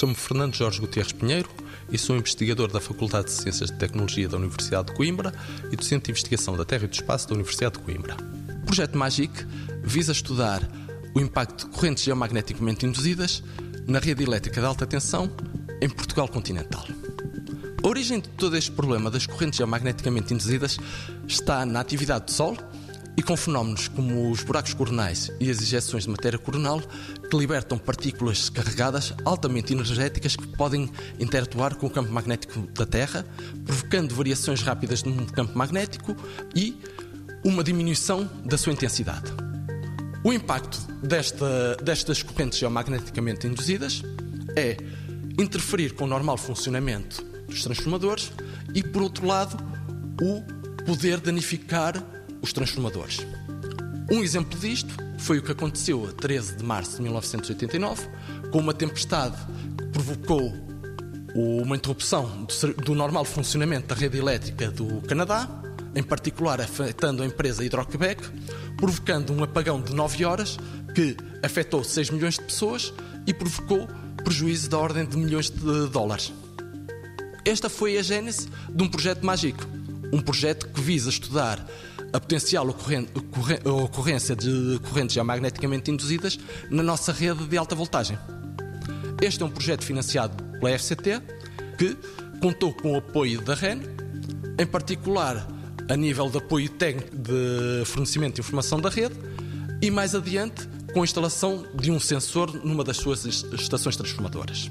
Chamo-me Fernando Jorge Gutierrez Pinheiro e sou investigador da Faculdade de Ciências de Tecnologia da Universidade de Coimbra e docente de investigação da Terra e do Espaço da Universidade de Coimbra. O projeto MAGIC visa estudar o impacto de correntes geomagneticamente induzidas na rede elétrica de alta tensão em Portugal continental. A origem de todo este problema das correntes geomagneticamente induzidas está na atividade do Sol e com fenómenos como os buracos coronais e as injeções de matéria coronal que libertam partículas carregadas altamente energéticas que podem interatuar com o campo magnético da Terra, provocando variações rápidas no campo magnético e uma diminuição da sua intensidade. O impacto desta, destas correntes geomagneticamente induzidas é interferir com o normal funcionamento dos transformadores e, por outro lado, o poder danificar os transformadores. Um exemplo disto foi o que aconteceu a 13 de março de 1989, com uma tempestade que provocou uma interrupção do normal funcionamento da rede elétrica do Canadá, em particular afetando a empresa Hydro-Quebec, provocando um apagão de 9 horas que afetou 6 milhões de pessoas e provocou prejuízo da ordem de milhões de dólares. Esta foi a gênese de um projeto mágico, um projeto que visa estudar a potencial ocorrência de correntes geomagneticamente induzidas na nossa rede de alta voltagem. Este é um projeto financiado pela FCT que contou com o apoio da REN, em particular a nível de apoio técnico de fornecimento de informação da rede e mais adiante com a instalação de um sensor numa das suas estações transformadoras.